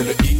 c'est le I,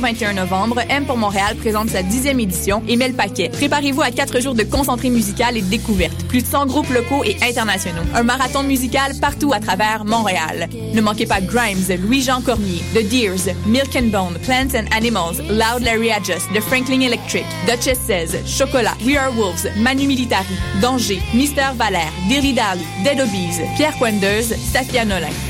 21 novembre, M pour Montréal présente sa dixième édition et met le paquet. Préparez-vous à quatre jours de concentré musical et de découverte. Plus de 100 groupes locaux et internationaux. Un marathon musical partout à travers Montréal. Ne manquez pas Grimes, Louis-Jean Cormier, The Deers, Milk and Bone, Plants and Animals, Loud Larry Adjust, The Franklin Electric, Duchess 16, Chocolat, We Are Wolves, Manu Militari, Danger, Mister Valère, Dilly Dally, Dead Obies, Pierre Quenders, Safia Nolin.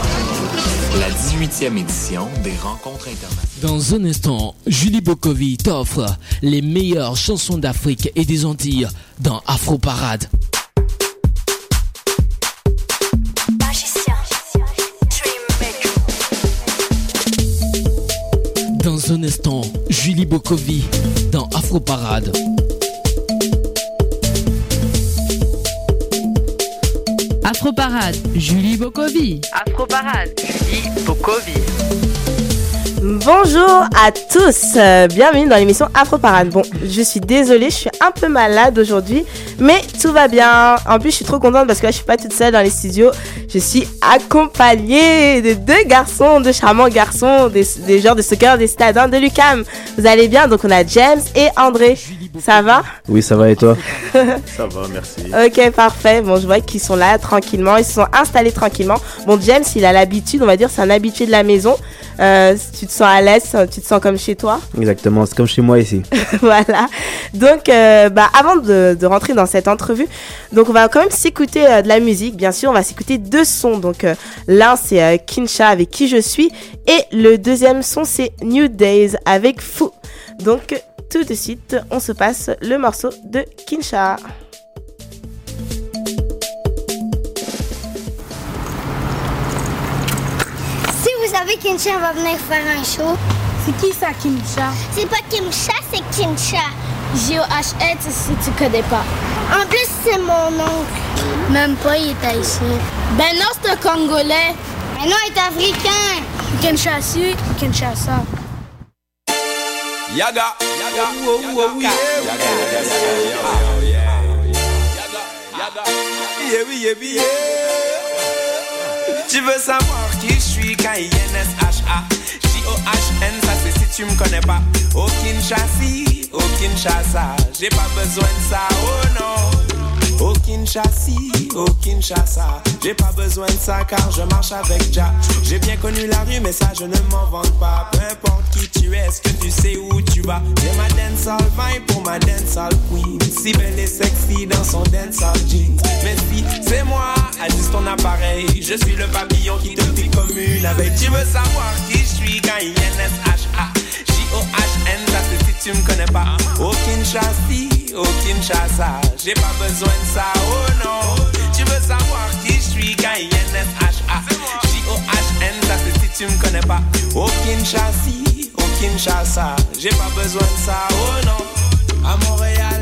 La 18e édition des rencontres internationales. Dans un instant, Julie Bokovi t'offre les meilleures chansons d'Afrique et des Antilles dans Afro Parade. Dans un instant, Julie Bokovi dans Afro Parade. Afro Parade, Julie Bokovi. Afro Parade, Julie Bokovi. Bonjour à tous, euh, bienvenue dans l'émission Afro Parade. Bon, je suis désolée, je suis un peu malade aujourd'hui, mais tout va bien. En plus, je suis trop contente parce que là, je suis pas toute seule dans les studios. Je suis accompagnée de deux garçons, deux charmants garçons, des, des genres de soccer des stades de Lucam. Vous allez bien? Donc, on a James et André. Ça va? Oui, ça va et toi? Ça va, merci. Ok, parfait. Bon, je vois qu'ils sont là tranquillement. Ils se sont installés tranquillement. Bon, James, il a l'habitude, on va dire, c'est un habitué de la maison. Euh, tu te sens à l'aise, tu te sens comme chez toi? Exactement, c'est comme chez moi ici. voilà. Donc, euh, bah, avant de, de, rentrer dans cette entrevue, donc on va quand même s'écouter euh, de la musique. Bien sûr, on va s'écouter deux sons. Donc, l'un c'est Kinsha avec Qui je suis, et le deuxième son c'est New Days avec Fou. Donc, tout de suite, on se passe le morceau de Kinsha. Savez Kinsha va venir faire un show. C'est qui ça, Kimcha? C'est pas Kimcha, c'est Kinsha. G-O-H-E, si tu connais pas. En plus, c'est mon oncle. Même pas, il est haïtien. Ben non, c'est un Congolais. Ben non, il est africain. Kinshasa, Kinshasa. Yaga, yaga, wow, wow, yeah, yaga, yaga, yaga, yeah, yeah, yeah. Tu veux savoir qui je suis, K-I-N-S-H-A J-O-H-N, ça c'est si tu me connais pas. Au Kinshasa, au Kinshasa. J'ai pas besoin de ça, oh non au Kinshasa, au Kinshasa. J'ai pas besoin de ça car je marche avec Ja J'ai bien connu la rue mais ça je ne m'en vante pas. Peu importe qui tu es, est-ce que tu sais où tu vas? J'ai ma dancehall vibe pour ma dancehall queen. Si belle et sexy dans son dancehall jeans Mais si c'est moi, ajuste ton appareil. Je suis le papillon qui te pique comme une abeille. Tu veux savoir qui je suis? Quand il N-S-H-A J-O-H-N, tu me connais pas. Au Kinshasa, au Kinshasa J'ai pas besoin de ça, oh non. Tu veux savoir qui je suis, K-I-N-S-H-A J-O-H-N, ça c'est si tu me connais pas. Au Kinshasa, au Kinshasa J'ai pas besoin de ça, oh non. À Montréal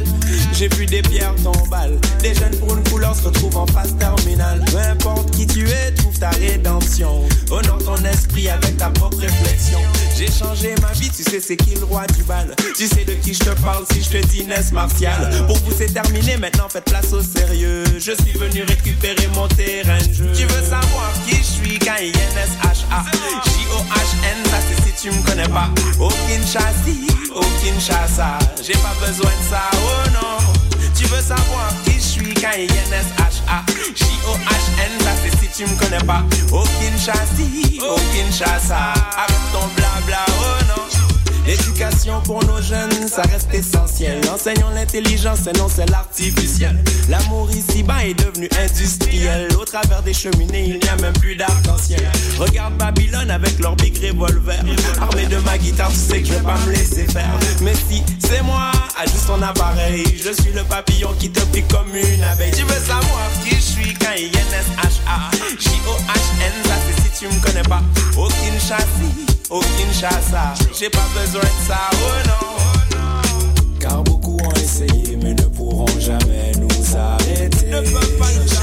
j'ai vu des pierres tombales. Des jeunes pour une couleur se retrouvent en phase terminale. Peu importe qui tu es, trouve ta rédemption. Honore ton esprit avec ta propre réflexion. J'ai changé ma vie, tu sais c'est qui le roi du bal. Tu sais de qui je te parle si je te dis Ness Martial. Pour vous c'est terminé, maintenant faites place au sérieux. Je suis venu récupérer mon terrain de jeu. Tu veux savoir qui je suis, K-I-N-S-H-A. J-O-H-N, ça c'est tu me connais pas. Au Kinshasa, au Kinshasa. J'ai pas besoin de ça, oh non. Tu veux savoir qui je suis quand il y a N-S-H-A J-O-H-N, ça c'est si tu me connais pas Au Kinshasa, au Kinshasa Arrête ton blabla, oh non L'éducation pour nos jeunes, ça reste essentiel. Enseignons l'intelligence et non c'est l'artificiel. L'amour ici-bas est devenu industriel. Au travers des cheminées, il n'y a même plus d'arc-en-ciel. Regarde Babylone avec leur big revolver. Armé de ma guitare, tu sais que je vais pas me laisser faire. Mais si c'est moi, ajuste ton appareil. Je suis le papillon qui te pique comme une abeille. Tu veux savoir qui je suis quand il y a N-S-H-A. J-O-H-N, ça c'est si tu me connais pas. Au J'ai pas besoin de ça, oh non. Car beaucoup ont essayé, mais ne pourront jamais nous arrêter. Ne peuvent pas nous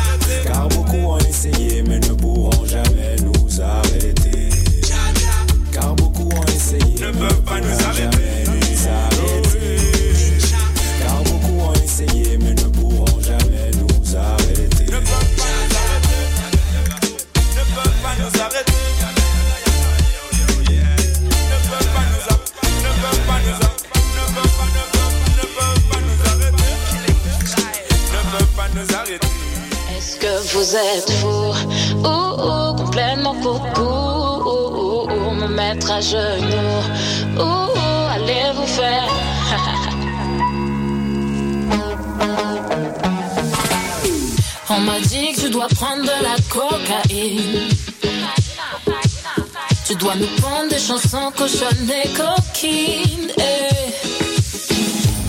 êtes fou. Ou ou, complètement coucou ou, ou, me mettre à genoux. Ou, ou allez vous faire? On m'a dit que tu dois prendre de la cocaïne. Tu dois nous prendre des chansons cochonnes et coquines. Eh.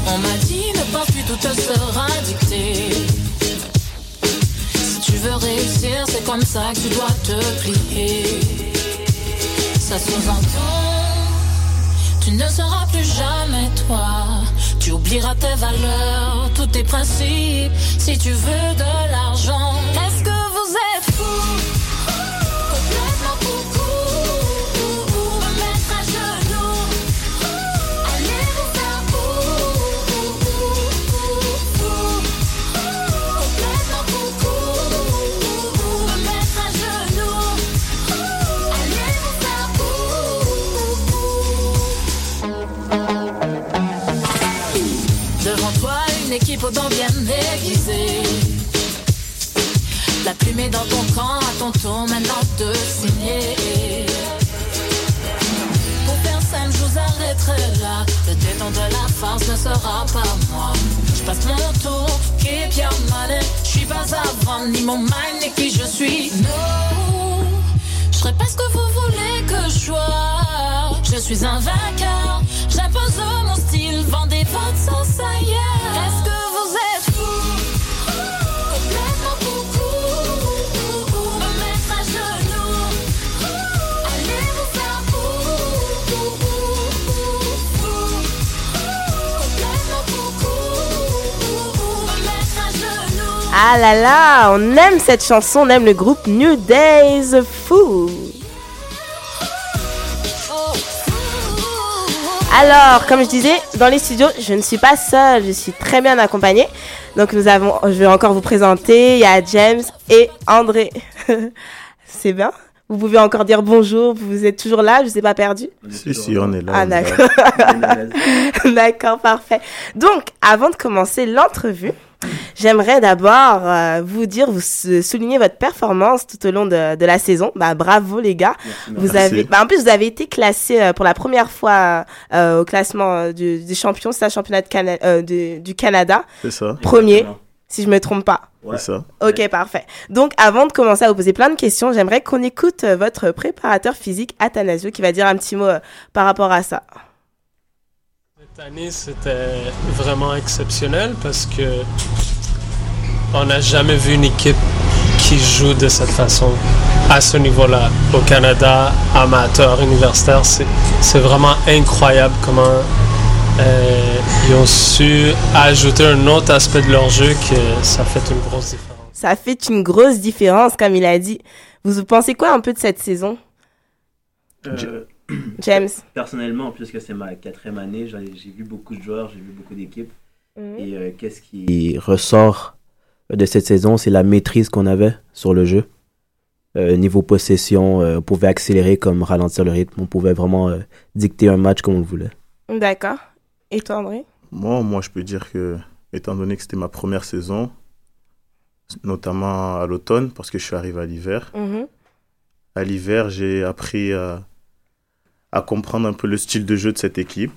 On m'a dit ne pense plus tout te sera dicté tu veux réussir c'est comme ça que tu dois te plier. Ça sous-entend Tu ne seras plus jamais toi. Tu oublieras tes valeurs, tous tes principes Si tu veux de l'argent. Est-ce que vous êtes fou équipe aux dents bien aiguisées La plume est dans ton camp, à ton tour maintenant de signer. Pour simple, je vous arrêterai là. Le déton de la farce ne sera pas moi. Je passe mon tour, qui Pierre Manet Je suis pas avant, ni mon mind, ni qui je suis. Non, je ferai pas ce que vous voulez que je sois. Je suis un vainqueur, j'impose mon style. Vendez votre sauce ailleurs. Est-ce que Ah là là, on aime cette chanson, on aime le groupe New Days Fou. Alors, comme je disais, dans les studios, je ne suis pas seule, je suis très bien accompagnée. Donc nous avons, je vais encore vous présenter, il y a James et André. C'est bien? Vous pouvez encore dire bonjour, vous êtes toujours là, je ne vous ai pas perdu? Si, si, on est là. Ah d'accord. d'accord, parfait. Donc, avant de commencer l'entrevue, j'aimerais d'abord euh, vous dire, vous sou- souligner votre performance tout au long de, de la saison. Bah, bravo les gars. Vous Merci. avez, bah, en plus, vous avez été classé euh, pour la première fois euh, au classement euh, du, des champions, c'est un championnat de Cana- euh, de- du Canada. C'est ça. Premier, Exactement. si je me trompe pas. C'est ça. Ok, parfait. Donc, avant de commencer à vous poser plein de questions, j'aimerais qu'on écoute euh, votre préparateur physique, Athanasio, qui va dire un petit mot euh, par rapport à ça. Cette année, c'était vraiment exceptionnel parce que on n'a jamais vu une équipe qui joue de cette façon à ce niveau-là. Au Canada, amateur, universitaire, c'est c'est vraiment incroyable comment euh, ils ont su ajouter un autre aspect de leur jeu que ça fait une grosse différence. Ça fait une grosse différence, comme il a dit. Vous pensez quoi un peu de cette saison? Euh, James Personnellement, puisque c'est ma quatrième année, j'ai vu beaucoup de joueurs, j'ai vu beaucoup d'équipes. Mhm. Et euh, qu'est-ce qui... ressort de cette saison, c'est la maîtrise qu'on avait sur le jeu. Euh, niveau possession, euh, on pouvait accélérer comme ralentir le rythme. On pouvait vraiment euh, dicter un match comme on le voulait. D'accord. Et toi, André? Moi, moi, je peux dire que étant donné que c'était ma première saison, notamment à l'automne, parce que je suis arrivé à l'hiver. Mhm. À l'hiver, j'ai appris à, à comprendre un peu le style de jeu de cette équipe.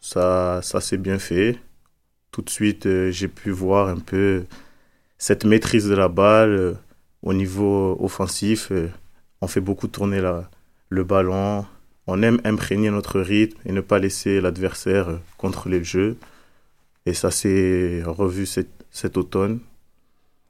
Ça, ça s'est bien fait. Tout de suite, euh, j'ai pu voir un peu cette maîtrise de la balle euh, au niveau offensif. euh, on fait beaucoup tourner la, le ballon. On aime imprégner notre rythme et ne pas laisser l'adversaire contrôler le jeu. Et ça s'est revu cet, cet automne.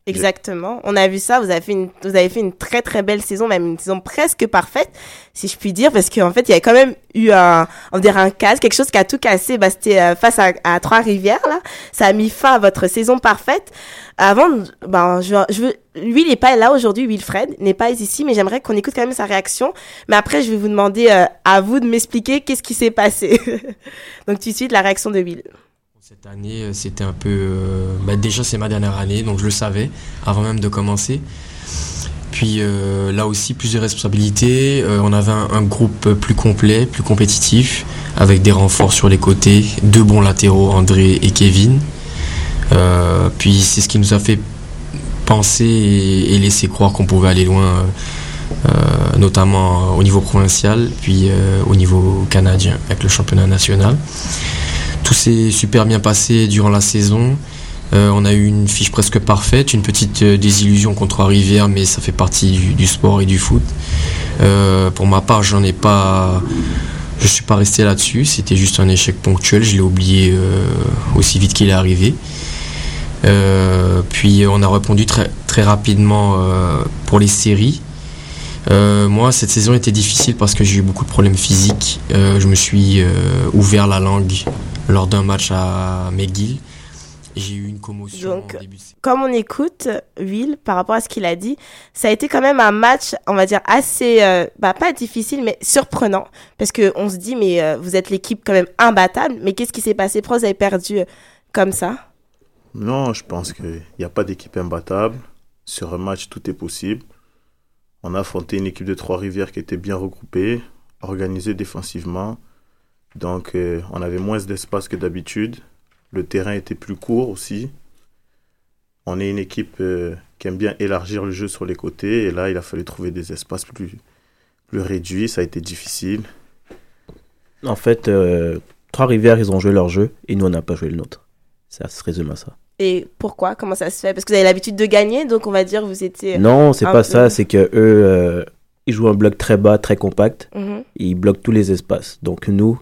Exactement. On a vu ça. Vous avez fait une, vous avez fait une très très belle saison, même une saison presque parfaite, si je puis dire, parce qu'en fait, il y a quand même eu un, on dirait un casse, quelque chose qui a tout cassé. Bah, c'était euh, face à, à Trois-Rivières là. Ça a mis fin à votre saison parfaite. Avant, ben, je, je veux, lui, il n'est pas là aujourd'hui. Wilfred n'est pas ici, mais j'aimerais qu'on écoute quand même sa réaction. Mais après, je vais vous demander euh, à vous de m'expliquer qu'est-ce qui s'est passé. Donc tout de suite, la réaction de Will. Cette année, euh, c'était un peu. euh, bah, déjà, c'est ma dernière année, donc je le savais avant même de commencer. Puis euh, là aussi, plusieurs responsabilités. Euh, on avait un, groupe plus complet, plus compétitif, avec des renforts sur les côtés, deux bons latéraux, André et Kevin. Puis c'est ce qui nous a fait penser et, laisser croire qu'on pouvait aller loin, notamment au niveau provincial, puis au niveau canadien, avec le championnat national. Tout s'est super bien passé durant la saison. Euh, on a eu une fiche presque parfaite, une petite euh, désillusion contre Rivière, mais ça fait partie du, sport et du foot. Euh, pour ma part, j'en ai pas, je suis pas resté là-dessus. C'était juste un échec ponctuel. Je l'ai oublié aussi vite qu'il est arrivé. Puis on a répondu très, très rapidement pour les séries. Moi, cette saison était difficile parce que j'ai eu beaucoup de problèmes physiques. Je me suis ouvert la langue lors d'un match à McGill. J'ai eu une commotion. Donc, comme on écoute Will par rapport à ce qu'il a dit, ça a été quand même un match, on va dire assez, euh, bah pas difficile, mais surprenant, parce que on se dit mais euh, vous êtes l'équipe quand même imbattable, mais qu'est-ce qui s'est passé? Pourquoi vous avez perdu euh, comme ça? Non, je pense qu'il n'y a pas d'équipe imbattable. Sur un match, tout est possible. On a affronté une équipe de Trois-Rivières qui était bien regroupée, organisée défensivement. Donc, euh, on avait moins d'espace que d'habitude. Le terrain était plus court aussi. On est une équipe euh, qui aime bien élargir le jeu sur les côtés. Et là, il a fallu trouver des espaces plus, plus réduits. Ça a été difficile. En fait, euh, Trois-Rivières, ils ont joué leur jeu et nous, on n'a pas joué le nôtre. Ça se résume à ça. Et pourquoi? Comment ça se fait? Parce que vous avez l'habitude de gagner, donc on va dire vous étiez. Non, c'est pas peu- ça. C'est que eux, euh, ils jouent un bloc très bas, très compact. Mhm. Ils bloquent tous les espaces. Donc nous,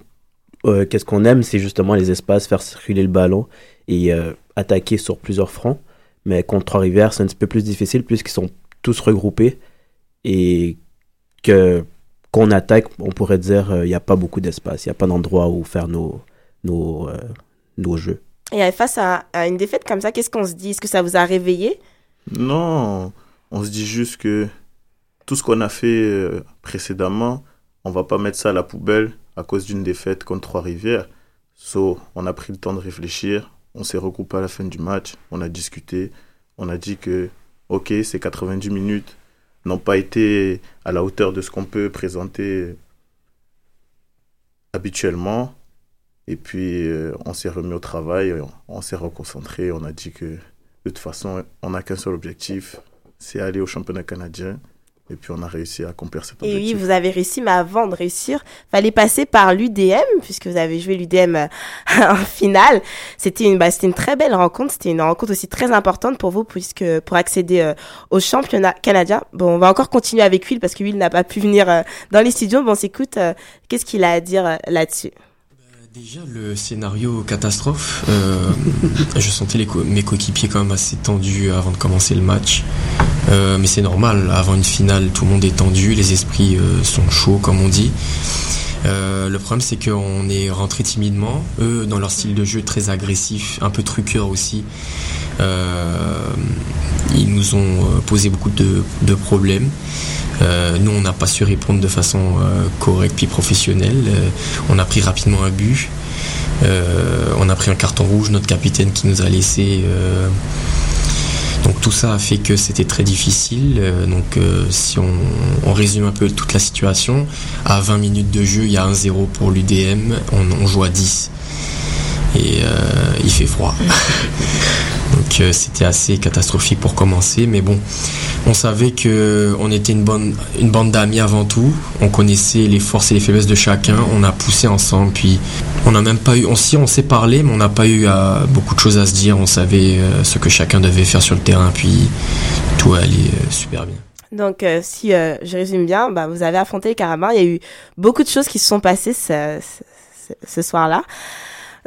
euh, qu'est-ce qu'on aime, c'est justement les espaces, faire circuler le ballon et euh, attaquer sur plusieurs fronts. Mais contre Trois-Rivières, c'est un petit peu plus difficile puisqu'ils sont tous regroupés et que qu'on attaque, on pourrait dire euh, il n'y a pas beaucoup d'espace, il n'y a pas d'endroit où faire nos nos euh, nos jeux. Et face à, à une défaite comme ça, qu'est-ce qu'on se dit? Est-ce que ça vous a réveillé? Non, on se dit juste que tout ce qu'on a fait euh, précédemment, on va pas mettre ça à la poubelle à cause d'une défaite contre Trois-Rivières. So, on a pris le temps de réfléchir, on s'est regroupé à la fin du match, on a discuté, on a dit que, ok, ces 90 minutes n'ont pas été à la hauteur de ce qu'on peut présenter habituellement. Et puis, euh, on s'est remis au travail, on, on s'est reconcentré, on a dit que de toute façon, on n'a qu'un seul objectif, c'est aller au championnat canadien. Et puis, on a réussi à accomplir cet Et objectif. oui, vous avez réussi, mais avant de réussir, fallait passer par l'UDM, puisque vous avez joué l'UDM euh, en finale. C'était une, bah, c'était une très belle rencontre. C'était une rencontre aussi très importante pour vous, puisque pour accéder euh, au championnat canadien. Bon, on va encore continuer avec Will, parce que Will n'a pas pu venir euh, dans les studios. Bon, on s'écoute. euh, Qu'est-ce qu'il a à dire là-dessus? Déjà, le scénario catastrophe, euh, je sentais mes coéquipiers quand même assez tendus avant de commencer le match. Euh, mais c'est normal, avant une finale, tout le monde est tendu, les esprits euh, sont chauds, comme on dit. Euh, le problème, c'est qu'on est rentré timidement. Eux, dans leur style de jeu très agressif, un peu truqueur aussi, euh, ils nous ont euh, posé beaucoup de, problèmes. Nous, on n'a pas su répondre de façon correcte puis professionnelle. On a pris rapidement un but. On a pris un carton rouge, notre capitaine qui nous a laissé. Donc tout ça a fait que c'était très difficile. Euh, donc euh, si on, résume un peu toute la situation, à 20 minutes de jeu, il y a 1-0 pour l'UDM, on, on joue à 10. Et euh, il fait froid. Donc euh, c'était assez catastrophique pour commencer, mais bon, on savait que on était une bonne une bande d'amis avant tout. On connaissait les forces et les faiblesses de chacun. On a poussé ensemble, puis on n'a même pas eu, on s'y on s'est parlé, mais on n'a pas eu beaucoup de choses à se dire. On savait euh, ce que chacun devait faire sur le terrain, puis tout allait euh, super bien. Donc, euh, si euh, je résume bien, bah, vous avez affronté les Carabins. Il y a eu beaucoup de choses qui se sont passées ce, ce, ce soir-là.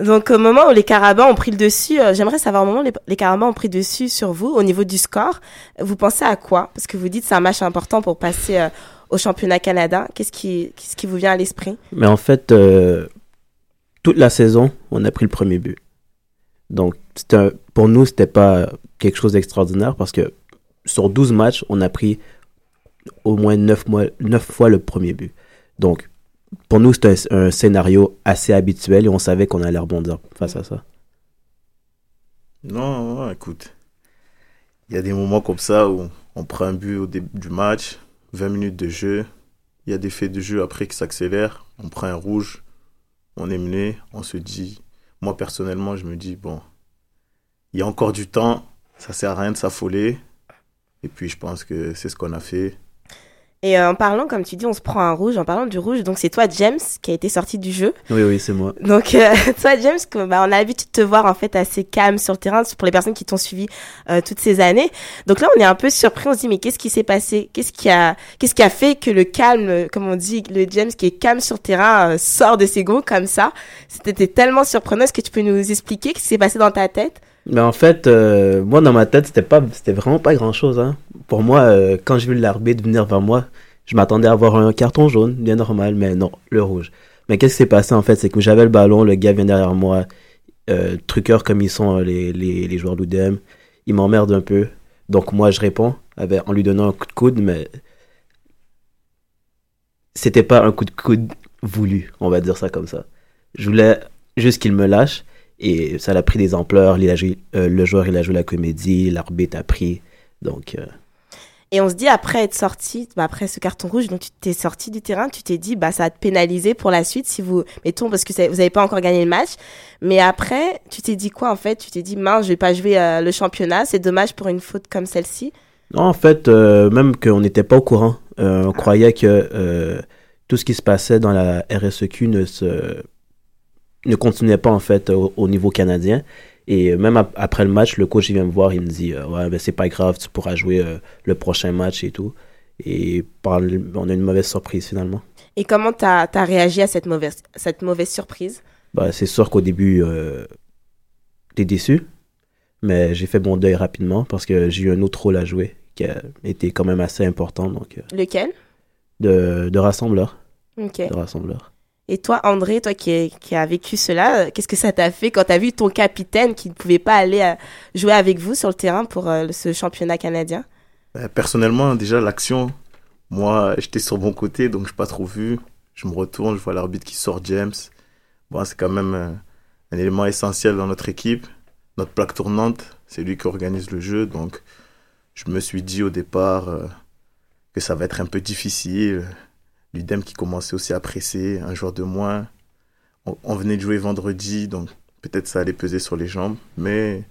Donc, au moment où les Carabins ont pris le dessus, euh, j'aimerais savoir au moment où les, Carabins ont pris le dessus sur vous, au niveau du score, vous pensez à quoi? Parce que vous dites c'est un match important pour passer euh, au championnat Canada. Qu'est-ce qui, qu'est-ce qui vous vient à l'esprit? Mais en fait, euh, toute la saison, on a pris le premier but. Donc, un- pour nous, c'était pas quelque chose d'extraordinaire parce que sur 12 matchs, on a pris au moins 9, mois, 9 fois le premier but. Donc, pour nous, c'était un, scénario assez habituel et on savait qu'on allait rebondir face à ça. Non, non, écoute. Il y a des moments comme ça où on prend un but au début du match, 20 minutes de jeu. Il y a des faits de jeu après qui s'accélèrent. On prend un rouge, on est mené, on se dit. Moi, personnellement, je me dis, bon, il y a encore du temps, ça sert à rien de s'affoler. Et puis, je pense que c'est ce qu'on a fait. Et euh, en parlant, comme tu dis, on se prend un rouge. En parlant du rouge, donc c'est toi, James, qui a été sorti du jeu. Oui, oui, c'est moi. Donc, euh, toi, James, que, bah, on a l'habitude de te voir en fait assez calme sur le terrain pour les personnes qui t'ont suivi euh, toutes ces années. Donc là, on est un peu surpris. On se dit, mais qu'est-ce qui s'est passé? Qu'est-ce qui a, qu'est-ce qui a fait que le calme, comme on dit, le James qui est calme sur le terrain euh, sort de ses gonds comme ça? C'était tellement surprenant. Est-ce que tu peux nous expliquer ce qui s'est passé dans ta tête? Mais en fait, euh, moi, dans ma tête, c'était pas, c'était vraiment pas grand chose. Hein. Pour moi, euh, quand j'ai vu l'arbitre venir vers moi, je m'attendais à avoir un carton jaune, bien normal, mais non, le rouge. Mais qu'est-ce qui s'est passé en fait? C'est que j'avais le ballon, le gars vient derrière moi, euh, truqueur comme ils sont euh, les, les, les joueurs d'UDM, il m'emmerde un peu. Donc moi, je réponds en lui donnant un coup de coude, mais c'était pas un coup de coude voulu, on va dire ça comme ça. Je voulais juste qu'il me lâche et ça a pris des ampleurs. Il a joué- euh, le joueur, il a joué la comédie, l'arbitre a pris. Donc, euh, Et on se dit après être sorti, bah, après ce carton rouge, donc tu t'es sorti du terrain, tu t'es dit bah ça va te pénaliser pour la suite si vous mettons parce que vous n'avez pas encore gagné le match. Mais après, tu t'es dit quoi en fait? Tu t'es dit mince, je vais pas jouer euh, le championnat, c'est dommage pour une faute comme celle-ci. Non, en fait, euh, même qu'on n'était pas au courant. Euh, on croyait que tout ce qui se passait dans la RSEQ ne se ne continuait pas en fait au, au niveau canadien. Et même ap- après le match, le coach il vient me voir, il me dit euh, ouais, ben c'est pas grave, tu pourras jouer euh, le prochain match et tout. Et par le- on a une mauvaise surprise finalement. Et comment t'as as réagi à cette mauvaise cette mauvaise surprise? Bah, c'est sûr qu'au début, euh, t'es déçu, mais j'ai fait mon deuil rapidement parce que j'ai eu un autre rôle à jouer qui a été quand même assez important, donc euh, Lequel? de, de rassembleur. Ok. De rassembleur. Et toi, André, toi qui, qui a vécu cela, euh, qu'est-ce que ça t'a fait quand t'as vu ton capitaine qui ne pouvait pas aller euh, jouer avec vous sur le terrain pour euh, ce championnat canadien? Euh, Personnellement, déjà, l'action, moi, j'étais sur mon côté, donc je n'ai pas trop vu. Je me retourne, je vois l'arbitre qui sort James. Bon, c'est quand même un élément essentiel dans notre équipe. Notre plaque tournante, c'est lui qui organise le jeu. Donc, je me suis dit au départ que ça va être un peu difficile. L'UDEM qui commençait aussi à presser, un joueur de moins. On, on venait de jouer vendredi, donc peut-être ça allait peser sur les jambes. Mais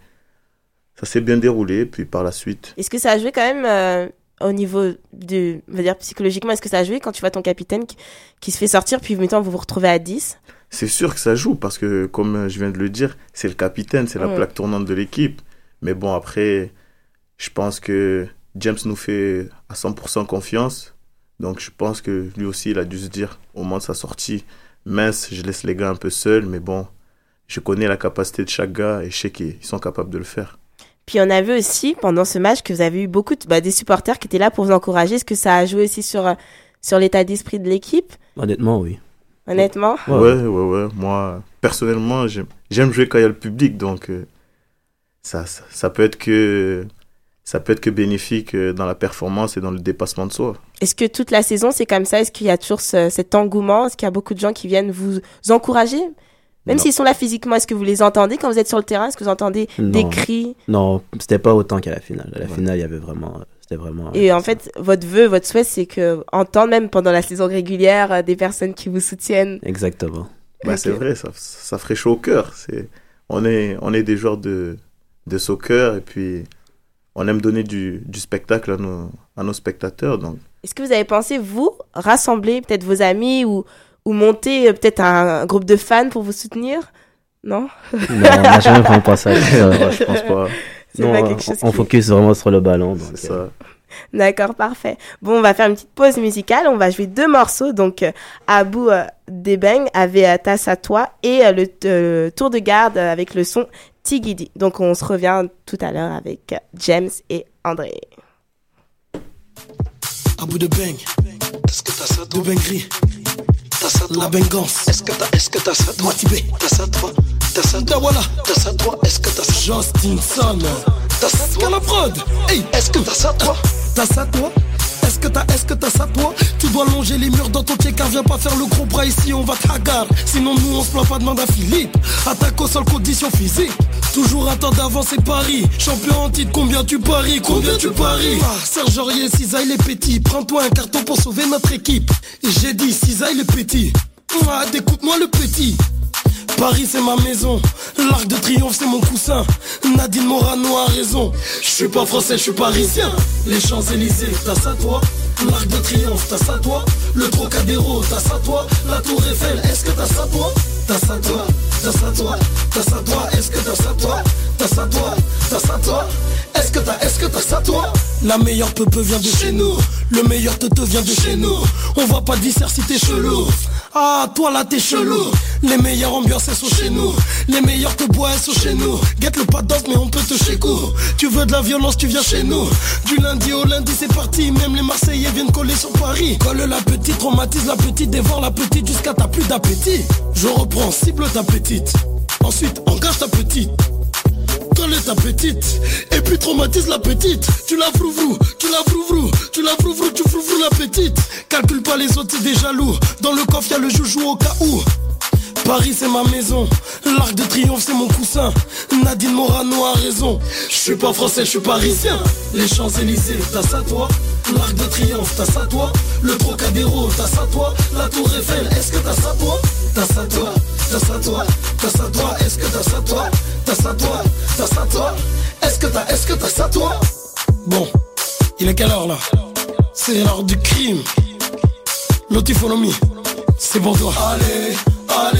ça s'est bien déroulé. Puis par la suite, Est-ce que ça a joué quand même euh, au niveau de, on va dire psychologiquement, est-ce que ça a joué quand tu vois ton capitaine qui, qui se fait sortir, puis maintenant vous vous retrouvez à 10 C'est sûr que ça joue parce que, comme je viens de le dire, c'est le capitaine, c'est la Ouais. plaque tournante de l'équipe. Mais bon, après, je pense que James nous fait à 100% confiance. Donc je pense que lui aussi, il a dû se dire au moment de sa sortie, mince, je laisse les gars un peu seuls, mais bon, je connais la capacité de chaque gars et je sais qu'ils sont capables de le faire. Puis on a vu aussi pendant ce match que vous avez eu beaucoup de, bah, des supporters qui étaient là pour vous encourager. Est-ce que ça a joué aussi sur, euh, sur l'état d'esprit de l'équipe? Honnêtement, oui. Honnêtement? Ouais, ouais, ouais. Moi, personnellement, j'aime j'aime jouer quand il y a le public, donc euh, ça, ça, ça peut être que ça peut être que bénéfique euh, dans la performance et dans le dépassement de soi. Est-ce que toute la saison c'est comme ça? Est-ce qu'il y a toujours ce- cet engouement? Est-ce qu'il y a beaucoup de gens qui viennent vous encourager? Même s'ils sont là physiquement, est-ce que vous les entendez quand vous êtes sur le terrain? Est-ce que vous entendez des cris? Non, c'était pas autant qu'à la finale. À la finale, il y avait vraiment. C'était vraiment. Et en fait, votre vœu, votre souhait, c'est que entendre même pendant la saison régulière euh, des personnes qui vous soutiennent. Exactement. Bah, C'est vrai, ça, ça ferait chaud au cœur. C'est, on, est, on est des joueurs de, de soccer et puis on aime donner du, du spectacle à nos, à nos spectateurs. Donc, Est-ce que vous avez pensé, vous, rassembler peut-être vos amis ou, ou monter euh, peut-être un, groupe de fans pour vous soutenir? Non? Non, on n'a jamais vraiment pensé à ça. je pense pas. C'est Non, pas on, quelque chose on qui- focus vraiment sur le ballon. donc, c'est ça. euh, D'accord, parfait. Bon, on va faire une petite pause musicale. On va jouer deux morceaux. Donc, euh, Abou euh, Debeng avait euh, Tasse à toi et euh, le euh, tour de garde avec le son Tigidi. Donc, on se revient tout à l'heure avec euh, James et André. À bout de bang. Est-ce que t'as ça toi De bangerie. T'as ça toi La bengance. Est-ce que t'as est-ce que t'as ça toi Matibé. T'as ça toi T'as ça toi voilà. T'as ça toi Est-ce que t'as ça Justinson. T'as ça toi la prod. Hey, est-ce que t'as ça toi T'as ça toi est-ce que t'as, est-ce que t'as ça toi? Tu dois longer les murs dans ton pied car viens pas faire le gros bras ici on va te hagar Sinon nous on se plaint pas demande à Philippe Attaque au sol condition physique Toujours un temps d'avance et Paris. Champion en titre combien tu paries? Combien tu paries? ah, Serge Aurier, Cisaille les petits. Prends-toi un carton pour sauver notre équipe. Et j'ai dit Cisaille les petits ah, Écoute-moi le petit Paris c'est ma maison, l'arc de triomphe c'est mon coussin. Nadine Morano a raison, je suis pas français, je suis parisien. Les Champs-Élysées, t'as ça toi. L'arc de triomphe, t'as ça toi. Le Trocadéro, t'as ça toi. La Tour Eiffel, est-ce que t'as ça toi? T'as ça toi, t'as ça toi, t'as ça toi, est-ce que t'as ça toi? T'as ça toi, t'as ça toi. Est-ce que t'as, est-ce que t'as ça toi? La meilleure peuple vient de chez nous. Le meilleur te vient de chez nous. On va pas dire si t'es chelou. Ah, toi là t'es chelou. Les meilleures ambiances elles sont chez nous. Les meilleurs te bois elles sont chez nous. Guette le pas d'os mais on peut te chez Tu veux de la violence tu viens chez nous. Du lundi au lundi c'est parti. Même les Marseillais viennent coller sur Paris. Colle la petite, traumatise la petite Dévore la petite jusqu'à t'as plus d'appétit. Je reprends, cible ta Ensuite engage ta petite. Colle ta petite. Et puis traumatise la petite. Tu la frouvrou, tu la frouvrou Tu la frouvrou, tu frouvrou la petite. Calcule pas les autres, des jaloux Dans le coffre y'a le joujou au cas où. Paris c'est ma maison, l'arc de triomphe c'est mon coussin. Nadine Morano a raison, je suis pas français, je suis parisien. Les Champs-Élysées, t'as ça toi. L'arc de triomphe, t'as ça toi. Le Trocadéro, t'as ça toi. La Tour Eiffel, est-ce que t'as ça toi? T'as ça toi, t'as ça toi, t'as ça toi. Est-ce que t'as ça toi? T'as ça toi, t'as ça toi. Est-ce que t'as, est-ce que t'as ça toi? Bon, il est quelle heure là? C'est l'heure du crime. Lotifonomie, c'est pour toi. Allez, allez,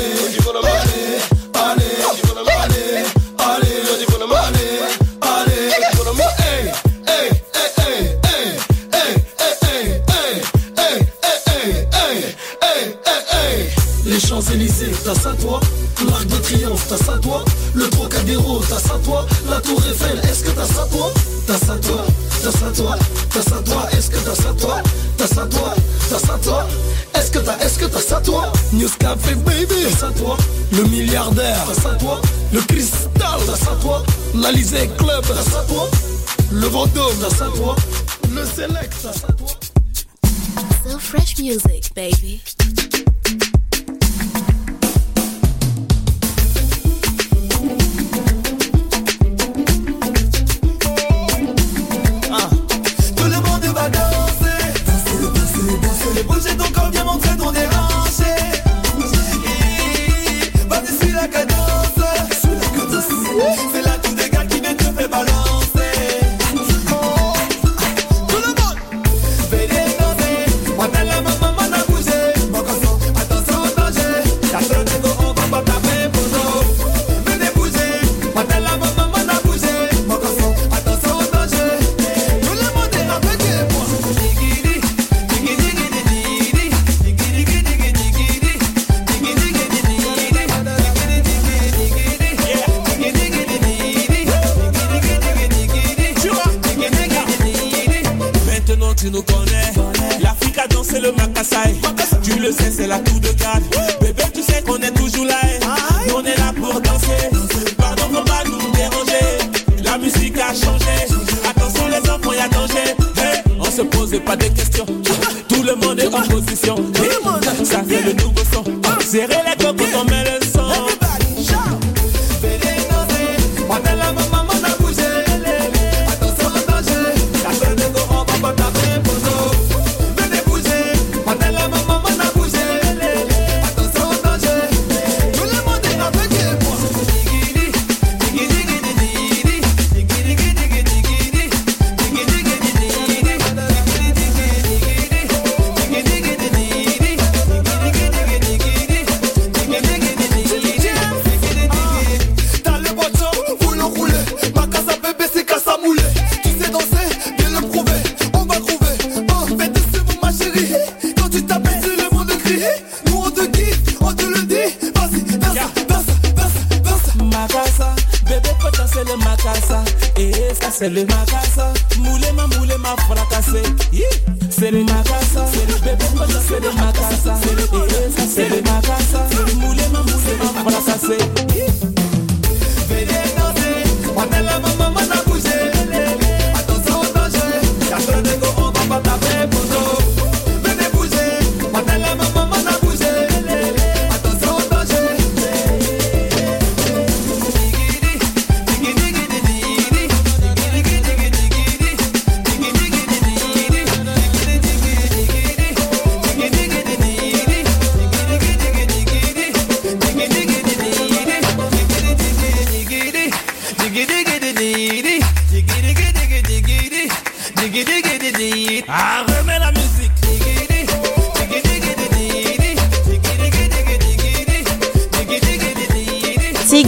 Newscafé baby. Face à toi Le milliardaire. Face à toi Le cristal. Face à toi L'Alizé Club. Face à toi Le Vendôme. Face à toi Le Select. Face à toi. So fresh music baby. Se pose pas de questions. Tout le monde est en position. Ça fait le nouveau son. Serrez les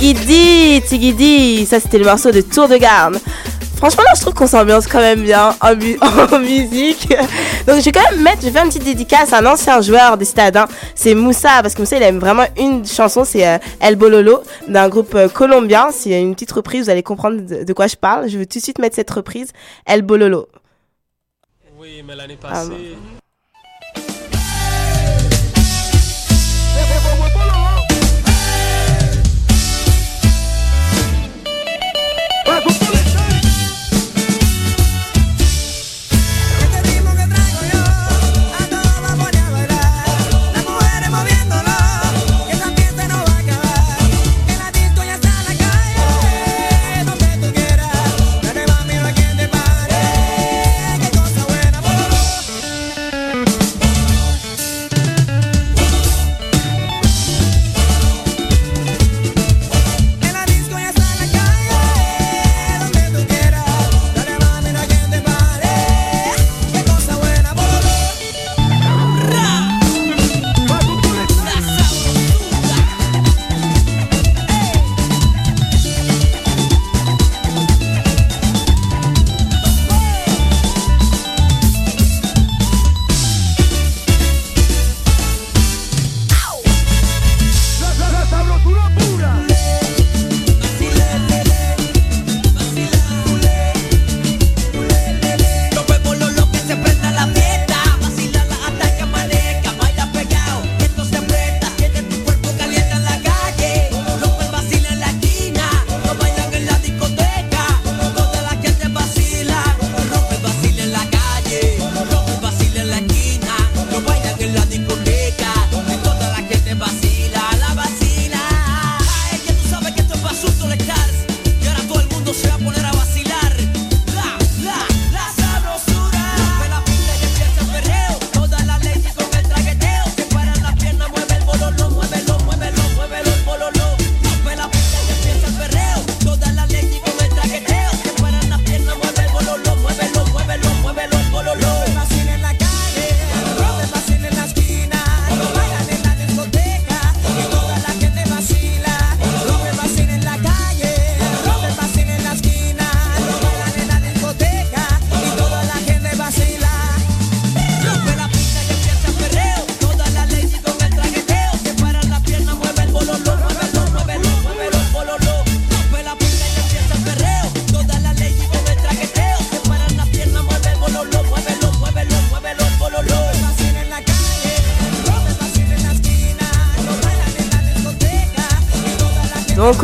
Tigidi, Tigidi, ça c'était le morceau de Tour de Garde. Franchement, là, je trouve qu'on s'ambiance quand même bien en, mu- en musique. Donc, je vais quand même mettre, je vais faire une petite dédicace à un ancien joueur des Stadins. C'est Moussa, parce que Moussa, il aime vraiment une chanson, c'est euh, El Bololo, d'un groupe euh, colombien. C'est une petite reprise, vous allez comprendre de, de quoi je parle. Je vais tout de suite mettre cette reprise, El Bololo. Oui, mais l'année Ah, passée. Los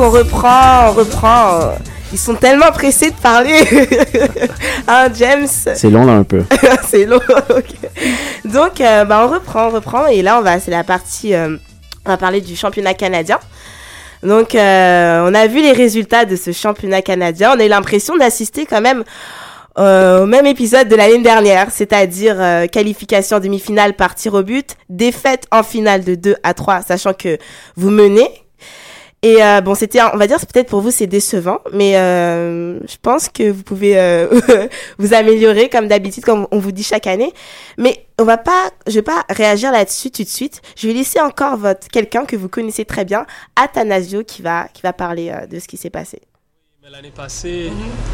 on reprend, on reprend. Ils sont tellement pressés de parler. hein, James? C'est long là un peu. c'est long. Donc, euh, bah, on reprend, on reprend. Et là, on va, c'est la partie. euh, on va parler du championnat canadien. Donc, euh, on a vu les résultats de ce championnat canadien. On a eu l'impression d'assister quand même au même épisode de l'année dernière, c'est-à-dire euh, qualification en demi-finale par tir au but, défaite en finale de 2 à 3, sachant que vous menez. Et euh, bon, c'était, on va dire, peut-être pour vous c'est décevant, mais euh, je pense que vous pouvez euh, vous améliorer comme d'habitude, comme on vous dit chaque année. Mais on va pas, je vais pas réagir là-dessus tout de suite. Je vais laisser encore votre quelqu'un que vous connaissez très bien, Athanasio, qui va qui va parler de ce qui s'est passé. L'année passée,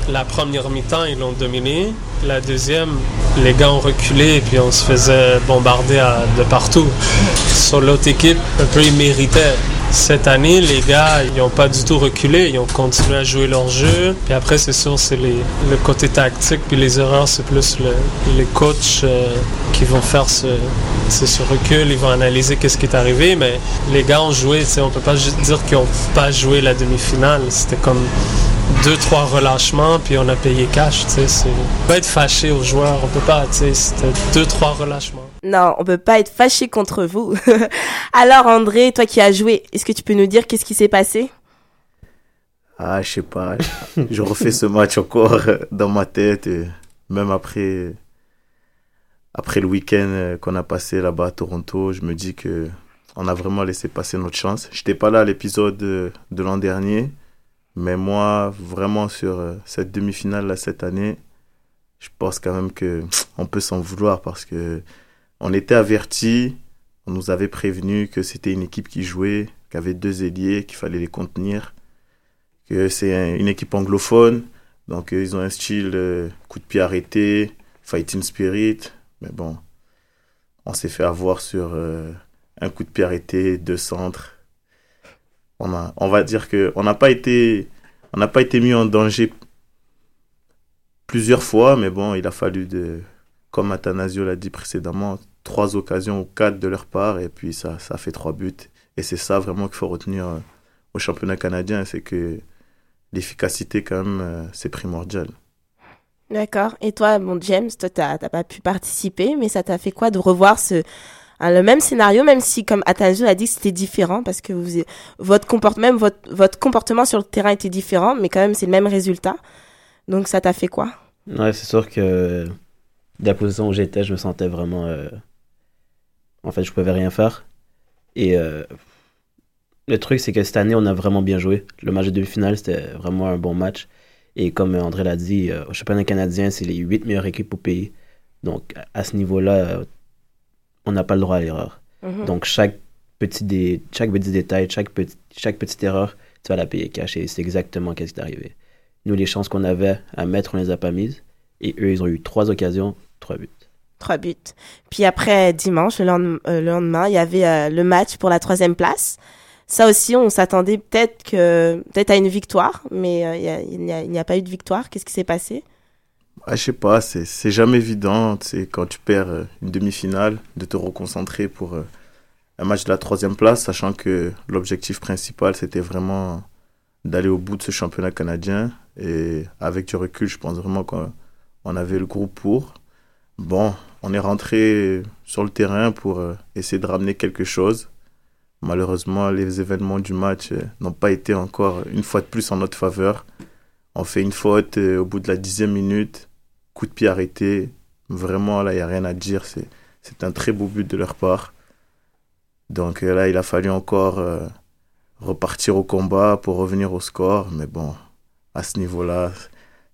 la première mi-temps, ils l'ont dominé. La deuxième, les gars ont reculé et puis on se faisait bombarder de partout. Sur l'autre équipe, un peu, ils cette année, les gars, ils n'ont pas du tout reculé. Ils ont continué à jouer leur jeu. Puis après, c'est sûr, c'est le côté tactique. Puis les erreurs, c'est plus le, les coachs euh, qui vont faire ce, ce recul. Ils vont analyser qu'est-ce qui est arrivé. Mais les gars ont joué. On peut pas dire qu'ils n'ont pas joué la demi-finale. C'était comme deux, trois relâchements. Puis on a payé cash. On peut pas être fâché aux joueurs. On peut pas. C'était deux, trois relâchements. Non, on peut pas être fâché contre vous. Alors André, toi qui as joué, est-ce que tu peux nous dire qu'est-ce qui s'est passé? Ah, je sais pas. je refais ce match encore dans ma tête. même après, après le week-end qu'on a passé là-bas à Toronto, je me dis que on a vraiment laissé passer notre chance. J'étais pas là à l'épisode de, de l'an dernier, mais moi, vraiment sur euh, cette demi-finale là cette année, je pense quand même que on peut s'en vouloir parce que on était avertis, on nous avait prévenu que c'était une équipe qui jouait, qui avait deux ailiers, qu'il fallait les contenir que c'est un- une équipe anglophone, donc euh, ils ont un style euh, coup de pied arrêté, fighting spirit, mais bon, on s'est fait avoir sur euh, un coup de pied arrêté, deux centres. On, va dire que on n'a pas été, n'a pas été mis en danger plusieurs fois, mais bon, il a fallu de, comme Athanasio l'a dit précédemment, trois occasions ou quatre de leur part, et puis ça, ça fait trois buts. Et c'est ça vraiment qu'il faut retenir euh, au championnat canadien, c'est que l'efficacité, quand même, euh, c'est primordial. D'accord. Et toi, mon James, toi, t'as t'as pas pu participer, mais ça t'a fait quoi de revoir ce hein, le même scénario, même si, comme Atanjo a dit, c'était différent parce que vous, votre comportement, même votre, votre comportement sur le terrain était différent, mais quand même, c'est le même résultat. Donc, ça t'a fait quoi? Ouais, c'est sûr que de la position où j'étais, je me sentais vraiment. euh, En fait, je pouvais rien faire. Et euh, le truc, c'est que cette année, on a vraiment bien joué. Le match de demi-finale, c'était vraiment un bon match. Et comme André l'a dit, euh, au championnat canadien, c'est les huit meilleures équipes au pays. Donc, à- ce niveau-là, on n'a pas le droit à l'erreur. Mhm. Donc, chaque petit, dé- chaque petit détail, chaque, petit, chaque petite erreur, tu vas la payer cash. Et c'est exactement ce qui est arrivé. Nous, les chances qu'on avait à mettre, on les a pas mises. Et eux, ils ont eu trois occasions, trois buts. Trois buts. Puis après, dimanche, le euh, le lendemain, il y avait euh, le match pour la troisième place. Ça aussi, on s'attendait peut-être que peut-être à une victoire, mais euh, il n'y a, pas eu de victoire. Qu'est-ce qui s'est passé? Ah, je sais pas, c'est jamais évident, c'est quand tu perds une demi-finale, de te reconcentrer pour un match de la troisième place, sachant que l'objectif principal, c'était vraiment d'aller au bout de ce championnat canadien. Et avec du recul, je pense vraiment qu'on on avait le groupe pour. Bon, on est rentré sur le terrain pour euh, essayer de ramener quelque chose. Malheureusement, les événements du match euh, n'ont pas été encore une fois de plus en notre faveur. On fait une faute euh, au bout de la dixième minute, coup de pied arrêté. Vraiment, là, il n'y a rien à dire. C'est, un très beau but de leur part. Donc là, il a fallu encore repartir au combat pour revenir au score. Mais bon, à ce niveau-là,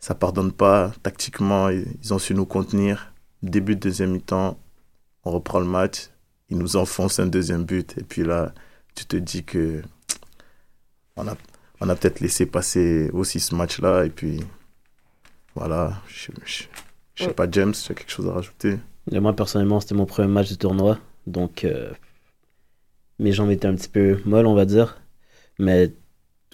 ça pardonne pas. Tactiquement, ils ont su nous contenir. Début de deuxième mi-temps, on reprend le match. Ils nous enfoncent un deuxième but. Et puis là, tu te dis que on a, on a peut-être laissé passer aussi ce match-là. Et puis, voilà. Je, je, je sais pas, James, tu as quelque chose à rajouter? Et moi, personnellement, c'était mon premier match du tournoi. Donc, euh, mes jambes étaient un petit peu molles, on va dire. Mais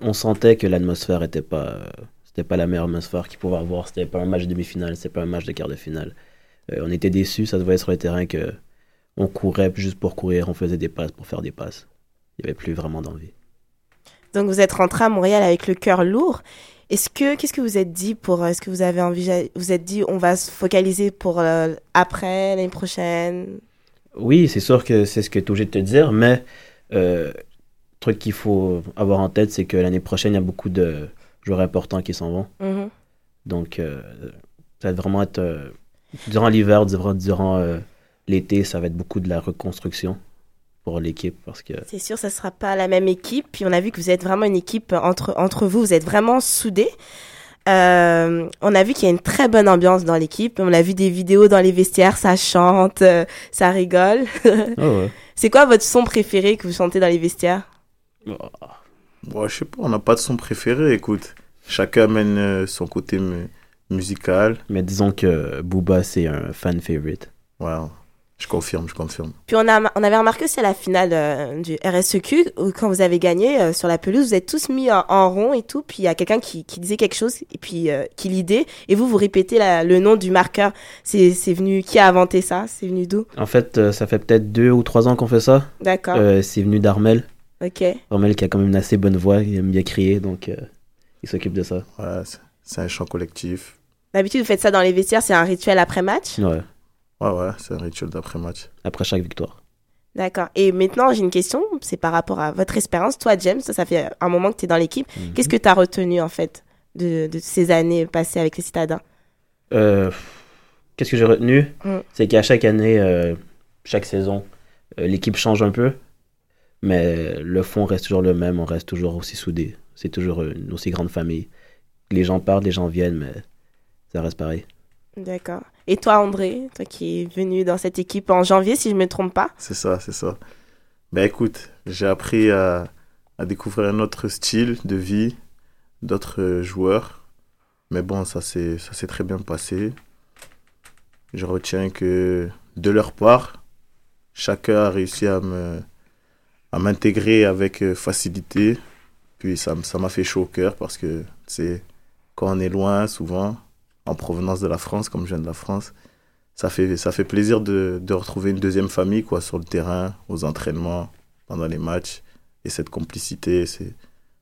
on sentait que l'atmosphère était pas, euh, c'était pas la meilleure atmosphère qu'il pouvait avoir. C'était pas un match de demi-finale, c'était pas un match de quart de finale. Euh, on était déçus, ça se voyait sur le terrain que on courait juste pour courir, on faisait des passes pour faire des passes. Il n'y avait plus vraiment d'envie. Donc vous êtes rentré à Montréal avec le cœur lourd. Est-ce que qu'est-ce que vous êtes dit pour est-ce que vous avez envie vous êtes dit on va se focaliser pour euh, après l'année prochaine? Oui, c'est sûr que c'est ce que tu es obligé de te dire, mais euh, le truc qu'il faut avoir en tête, c'est que l'année prochaine, il y a beaucoup de joueurs importants qui s'en vont. Mhm. Donc, euh, ça va vraiment être. Durant l'hiver, durant, durant euh, l'été, ça va être beaucoup de la reconstruction pour l'équipe parce que. C'est sûr, ça sera pas la même équipe. Puis on a vu que vous êtes vraiment une équipe entre entre vous. Vous êtes vraiment soudés. Euh, on a vu qu'il y a une très bonne ambiance dans l'équipe. On a vu des vidéos dans les vestiaires, ça chante, euh, ça rigole. Ah ouais. C'est quoi votre son préféré que vous chantez dans les vestiaires? Bon, je sais pas, on n'a pas de son préféré, écoute. Chacun amène son côté mu- musical. Mais disons que Booba, c'est un fan favorite. Wow. Je confirme, je confirme. Puis on, a, on avait remarqué aussi à la finale euh, du RSEQ, où quand vous avez gagné euh, sur la pelouse, vous êtes tous mis en, en rond et tout, puis il y a quelqu'un qui, qui disait quelque chose, et puis euh, qui l'idée, et vous, vous répétez la- le nom du marqueur. C'est c'est venu, qui a inventé ça? C'est venu d'où? En fait, euh, ça fait peut-être deux ou trois ans qu'on fait ça. D'accord. Euh, c'est venu d'Armel. Ok. Armel qui a quand même une assez bonne voix, il aime bien crier, donc euh, il s'occupe de ça. Ouais, c'est un chant collectif. D'habitude, vous faites ça dans les vestiaires, c'est un rituel après-match Ouais, Ouais, ouais, c'est un rituel d'après-match. après chaque victoire. D'accord. Et maintenant, j'ai une question, c'est par rapport à votre expérience. Toi, James, ça, ça fait un moment que tu es dans l'équipe. Mhm. Qu'est-ce que tu as retenu, en fait, de, de ces années passées avec les citadins? Euh, Qu'est-ce que j'ai retenu? Mm. C'est qu'à chaque année, euh, chaque saison, euh, l'équipe change un peu, mais le fond reste toujours le même, on reste toujours aussi soudés. C'est toujours une aussi grande famille. Les gens partent, les gens viennent, mais ça reste pareil. D'accord. Et toi, André, toi qui es venu dans cette équipe en janvier, si je ne me trompe pas? C'est ça, c'est ça. Ben écoute, j'ai appris à, à découvrir un autre style de vie, d'autres joueurs. Mais bon, ça s'est ça s'est très bien passé. Je retiens que de leur part, chacun a réussi à me à m'intégrer avec euh, facilité. Puis ça m- ça m'a fait chaud au cœur parce que c'est quand on est loin, souvent, en provenance de la France, comme je viens de la France, ça fait, ça fait plaisir de, de retrouver une deuxième famille quoi, sur le terrain, aux entraînements, pendant les matchs. Et cette complicité, c'est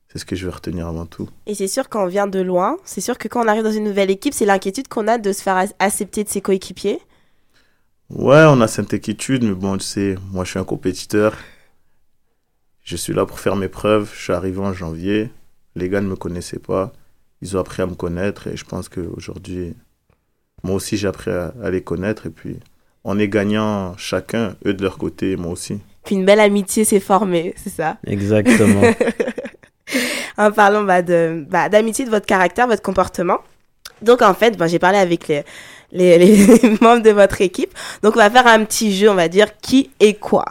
c'est ce que je vais retenir avant tout. Et c'est sûr qu'on vient de loin. C'est sûr que quand on arrive dans une nouvelle équipe, c'est l'inquiétude qu'on a de se faire ac- accepter de ses coéquipiers. Ouais, on a cette inquiétude, mais bon, tu sais, moi je suis un compétiteur. Je suis là pour faire mes preuves. Je suis arrivé en janvier. Les gars ne me connaissaient pas. Ils ont appris à me connaître et je pense qu'aujourd'hui, moi aussi j'ai appris à, à les connaître. Et puis, on est gagnant chacun, eux de leur côté et moi aussi. Puis une belle amitié s'est formée, c'est ça? Exactement. en parlant bah, de bah, d'amitié, de votre caractère, votre comportement. Donc en fait, bah, j'ai parlé avec les, les, les membres de votre équipe. Donc on va faire un petit jeu, on va dire qui est quoi?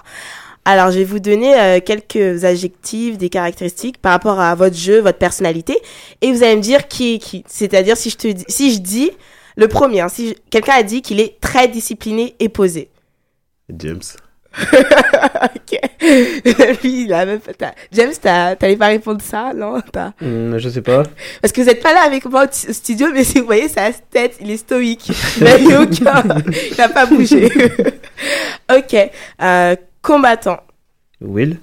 Alors je vais vous donner euh, quelques adjectifs, des caractéristiques par rapport à votre jeu, votre personnalité, et vous allez me dire qui est qui. C'est-à-dire si je te dis, si je dis le premier, hein, si quelqu'un a dit qu'il est très discipliné et posé. James. ok. Lui, il a même pas. James, t'as- t'allais pas répondre ça, non T'as- Hmm, je sais pas. Parce que vous êtes pas là avec moi au studio, mais si vous voyez sa tête, il est stoïque. Il n'a aucun. Il n'a pas bougé. ok. Euh, combattant. Will?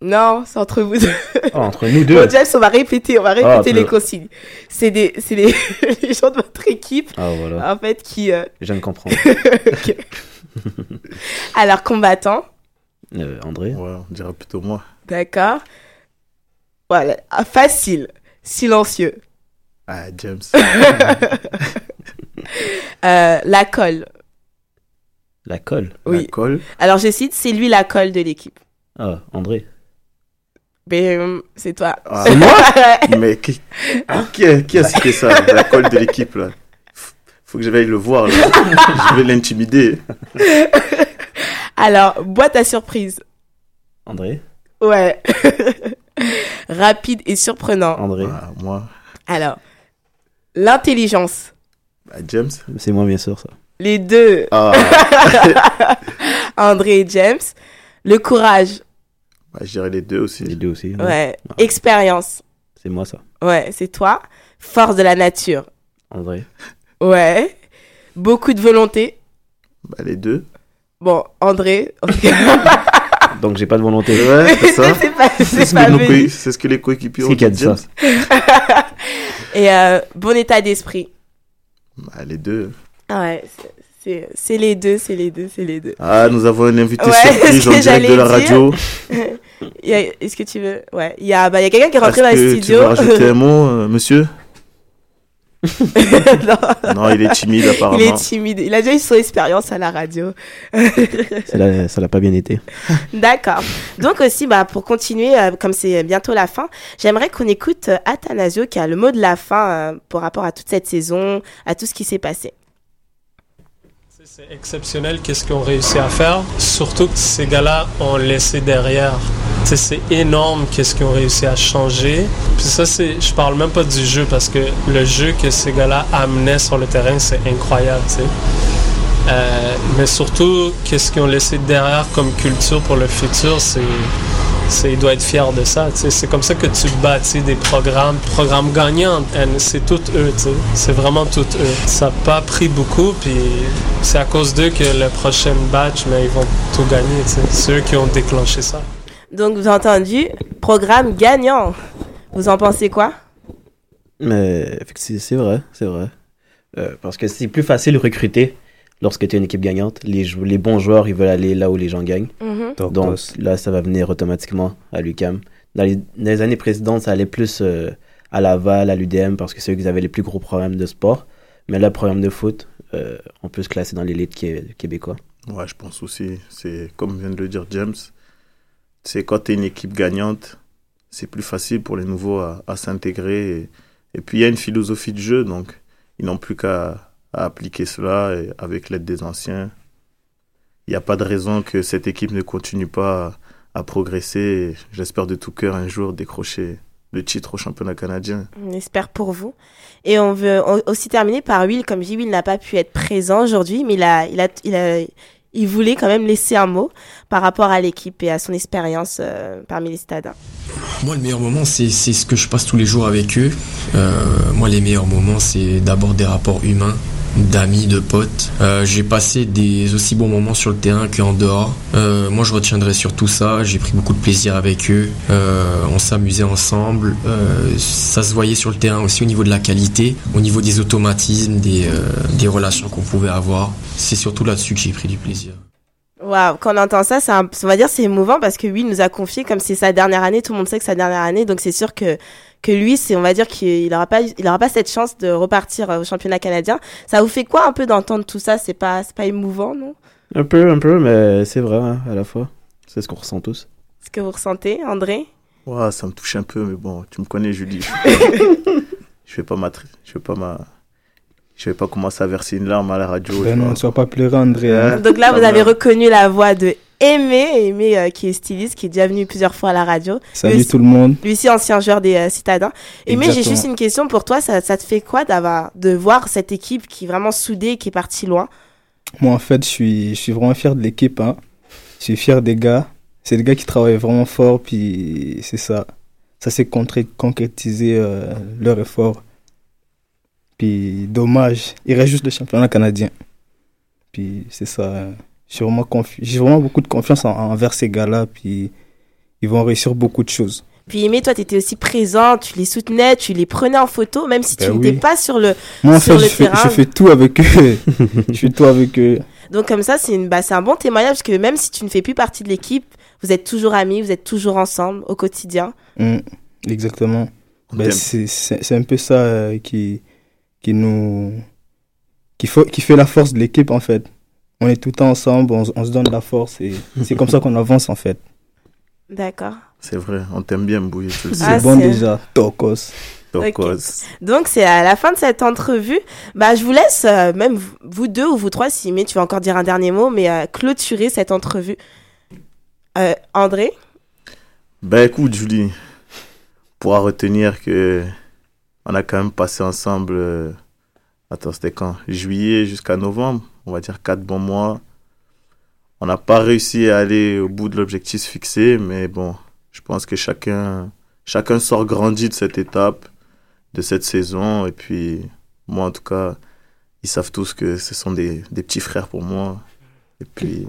Non, c'est entre vous deux. Oh, entre nous deux. Bon, James, on va répéter, on va répéter Ah, les consignes. C'est des, c'est les, les gens de votre équipe, Ah, voilà. en fait, qui. euh, Je viens de comprendre. Alors, combattant. Euh, André? Ouais, on dirait plutôt moi. D'accord. Voilà. Ah, Facile. Silencieux. Ah, James. Euh, la colle. La colle Oui. La colle. Alors, je cite, c'est lui la colle de l'équipe. Ah, André. Mais euh, c'est toi. Ah. C'est moi Mais qui, qui, a, qui a cité ça La colle de l'équipe, là? Faut que j'aille le voir, là. Je vais l'intimider. Alors, boîte à surprise. André Ouais. Rapide et surprenant. André Ah, moi. Alors, l'intelligence. Bah, James. C'est moi, bien sûr, ça. Les deux. Ah. André et James. Le courage. Bah, je dirais les deux aussi. Les deux aussi. Ouais. Expérience. C'est moi, ça. Ouais, c'est toi. Force de la nature. André. Ouais. Beaucoup de volonté. Bah, les deux. Bon, André. Donc, j'ai pas de volonté. Ouais, c'est ça. C'est pas- c'est C'est ce, que c'est ce les coéquipiers ont C'est qui a dit, ça et euh, bon état d'esprit. Bah, les deux. Ah ouais, c'est- les deux, c'est les deux, c'est les deux. Ah, nous avons un invité Ouais, surprise en direct de la radio. Est-ce que tu veux? Ouais, il y a, bah, il y a quelqu'un qui est rentré Est-ce dans le que studio. Tu veux rajouter un mot, euh, monsieur? Non. Non, il est timide, apparemment. Il est timide. Il a déjà eu son expérience à la radio. Ça l'a- ça l'a pas bien été. D'accord. Donc aussi, bah, pour continuer, euh, comme c'est bientôt la fin, j'aimerais qu'on écoute euh, Athanasio qui a le mot de la fin euh, par rapport à toute cette saison, à tout ce qui s'est passé. C'est exceptionnel qu'est-ce qu'ils ont réussi à faire. Surtout que ces gars-là ont laissé derrière. C'est énorme qu'est-ce qu'ils ont réussi à changer. Puis ça, c'est, je parle même pas du jeu parce que le jeu que ces gars-là amenaient sur le terrain, c'est incroyable. Euh, mais surtout, qu'est-ce qu'ils ont laissé derrière comme culture pour le futur, c'est, il doit être fier de ça. C'est comme ça que tu bâtis des programmes, programmes gagnants. And C'est tout eux, c'est vraiment tout eux. Ça n'a pas pris beaucoup, puis c'est à cause d'eux que le prochain batch, mais ils vont tout gagner. C'est eux qui ont déclenché ça. Donc, vous avez entendu, programme gagnant. Vous en pensez quoi? Mais effectivement, c'est vrai, c'est vrai. Euh, parce que c'est plus facile de recruter lorsque tu es une équipe gagnante. Les, jou- les bons joueurs, ils veulent aller là où les gens gagnent. Mhm. Donc là, ça va venir automatiquement à l'UCAM. Dans les, dans les années précédentes, ça allait plus euh, à Laval, à l'UDM, parce que c'est eux qui avaient les plus gros programmes de sport. Mais là, le programme de foot, euh, on peut se classer dans l'élite qué- québécois. Ouais, je pense aussi. C'est comme vient de le dire James. C'est quand tu es une équipe gagnante, c'est plus facile pour les nouveaux à, à s'intégrer. Et, et puis il y a une philosophie de jeu, donc ils n'ont plus qu'à à appliquer cela et avec l'aide des anciens. Il n'y a pas de raison que cette équipe ne continue pas à, progresser. J'espère de tout cœur un jour décrocher le titre au championnat canadien. On espère pour vous. Et on veut au- aussi terminer par Will. Comme je dis, Will n'a pas pu être présent aujourd'hui, mais il a, il a, il a, il voulait quand même laisser un mot par rapport à l'équipe et à son expérience euh, parmi les stades. Moi, le meilleur moment, c'est c'est ce que je passe tous les jours avec eux. Euh, moi, les meilleurs moments, c'est d'abord des rapports humains, d'amis, de potes. Euh, J'ai passé des aussi bons moments sur le terrain qu'en dehors. Euh, moi, je retiendrai surtout ça. J'ai pris beaucoup de plaisir avec eux. Euh, on s'amusait ensemble. Euh, ça se voyait sur le terrain aussi au niveau de la qualité, au niveau des automatismes, des, euh, des relations qu'on pouvait avoir. C'est surtout là-dessus que j'ai pris du plaisir. Waouh, quand on entend ça, on va dire c'est émouvant parce que Will nous a confié comme c'est sa dernière année, tout le monde sait que c'est sa dernière année, donc c'est sûr que que lui, c'est on va dire qu'il n'aura pas il aura pas cette chance de repartir euh, au championnat canadien. Ça vous fait quoi un peu d'entendre tout ça? C'est pas c'est pas émouvant, non? Un peu, un peu, mais c'est vrai hein, à la fois. C'est ce qu'on ressent tous. Ce que vous ressentez, André? Ouais, ça me touche un peu, mais bon, tu me connais, Julie. Je vais pas je vais pas ma, je vais pas commencer à verser une larme à la radio. Ben tu non, ne sois pas pleuré, André. hein. Donc là, vous avez reconnu la voix de Aimé, Aimé euh, qui est styliste, qui est déjà venu plusieurs fois à la radio. Salut Lui tout le monde. Lui aussi, ancien joueur des euh, Citadins. Aimé, j'ai juste une question pour toi. Ça, ça te fait quoi d'avoir, de voir cette équipe qui est vraiment soudée, qui est partie loin? Moi, en fait, je suis, je suis vraiment fier de l'équipe. Hein. Je suis fier des gars. C'est des gars qui travaillent vraiment fort, puis c'est ça. Ça s'est concrétisé euh, leur effort. Puis dommage, il reste juste le championnat canadien. Puis c'est ça. je suis vraiment confi- J'ai vraiment beaucoup de confiance en- envers ces gars-là, puis ils vont réussir beaucoup de choses. Puis Aimé, toi, tu étais aussi présent, tu les soutenais, tu les prenais en photo, même si tu Ben n'étais oui. pas sur le, Moi, en sur fait, le je fais, terrain. je fais tout avec eux. je fais tout avec eux. Donc comme ça, c'est une, bah, c'est un bon témoignage parce que même si tu ne fais plus partie de l'équipe, vous êtes toujours amis, vous êtes toujours ensemble au quotidien. Mm, exactement. Ben, t'aime. c'est c'est- c'est un peu ça euh, qui, qui nous. Qui, faut, qui fait la force de l'équipe, en fait. On est tout le temps ensemble, on, se donne la force et c'est comme ça qu'on avance, en fait. D'accord. C'est vrai, on t'aime bien, Bouillet, tu le sais. C'est Ah, bon c'est- déjà. Tokos. Tokos. Donc c'est à la fin de cette entrevue. Bah je vous laisse, euh, même vous- deux ou vous trois, si Aimé, tu vas encore dire un dernier mot, mais euh, clôturer cette entrevue. Euh, André? Ben écoute, Julie, pourra retenir que on a quand même passé ensemble. euh, Attends, c'était quand? Juillet jusqu'à novembre, on va dire quatre bons mois. On n'a pas réussi à aller au bout de l'objectif fixé, mais bon, je pense que chacun, chacun sort grandi de cette étape, de cette saison. Et puis, moi en tout cas, ils savent tous que ce sont des, des petits frères pour moi. Et puis,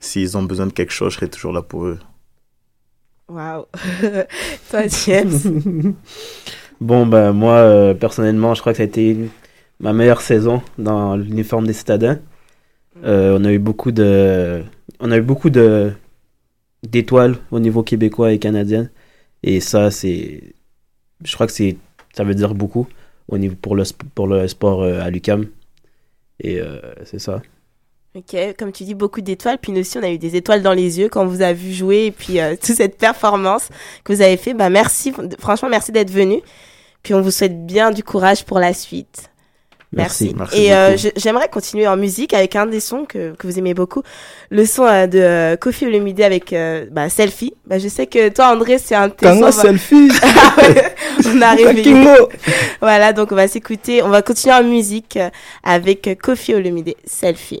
s'ils ont besoin de quelque chose, je serai toujours là pour eux. Waouh. Toi, James Bon, ben moi, euh, personnellement, je crois que ça a été ma meilleure saison dans l'uniforme des citadins. Euh, on a eu beaucoup de, on a eu beaucoup de d'étoiles au niveau québécois et canadien. Et ça, c'est, je crois que c'est, ça veut dire beaucoup au niveau pour le pour le sport euh, à l'UCAM. Et c'est ça. Ok, comme tu dis, beaucoup d'étoiles. Puis nous aussi, on a eu des étoiles dans les yeux quand on vous a vu jouer. Et puis, euh, toute cette performance que vous avez fait. Bah, merci. Franchement, merci d'être venu. Puis, on vous souhaite bien du courage pour la suite. Merci. Merci Et euh, j'aimerais continuer en musique avec un des sons que, que vous aimez beaucoup. Le son euh, de euh, Kofi Olomide avec euh, bah, Selfie. Bah, je sais que toi, André, c'est un tes sons, bah- Selfie. Ah ouais, on arrive. Voilà, donc on va s'écouter. On va continuer en musique avec Kofi Olomide, Selfie.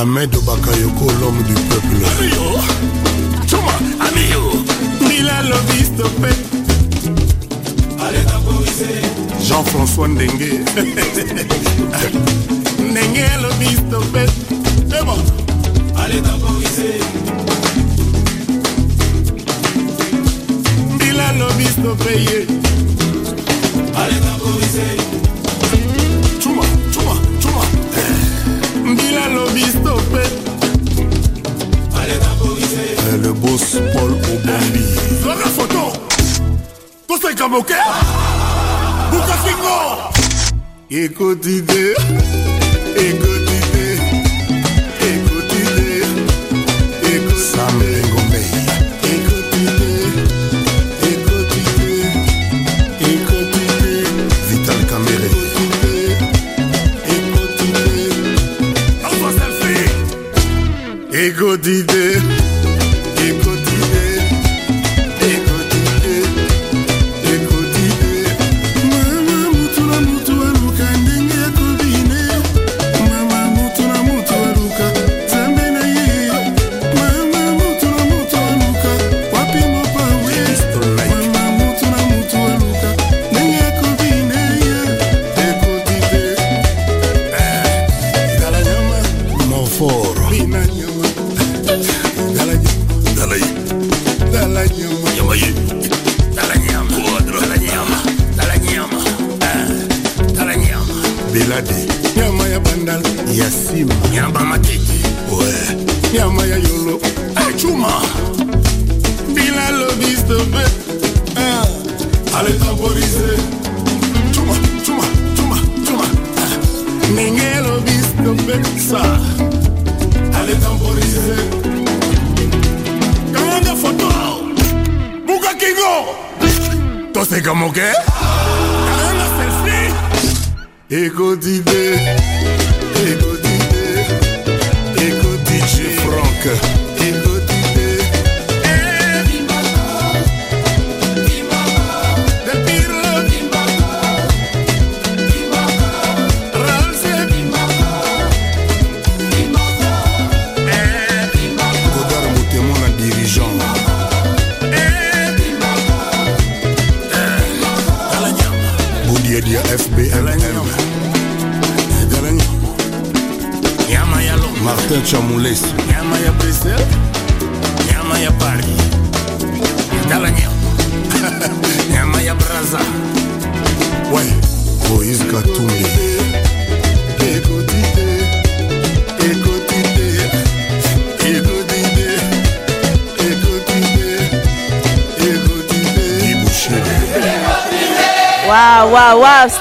Ahmed Bakayoko, l'homme du peuple. amiyo chuma amiyo Mila lobi stoppé. Jean-François Ndengue. Ndengue lobi stoppé. C'est bon. Allez temporiser. Mila lobi stoppé. Allez temporiser. Mila lobi stoppé. Allez temporiser. Le boss Paul Obambi. zwaka foto toseka moke bukafingo Écoutez, écoutez,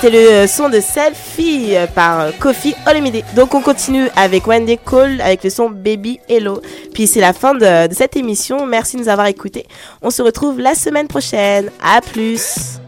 le euh, son de Selfie euh, par Kofi Olomide. Donc on continue avec Wendy Cole avec le son Baby Hello. Puis c'est la fin de, de cette émission. Merci de nous avoir écoutés. On se retrouve la semaine prochaine. À plus.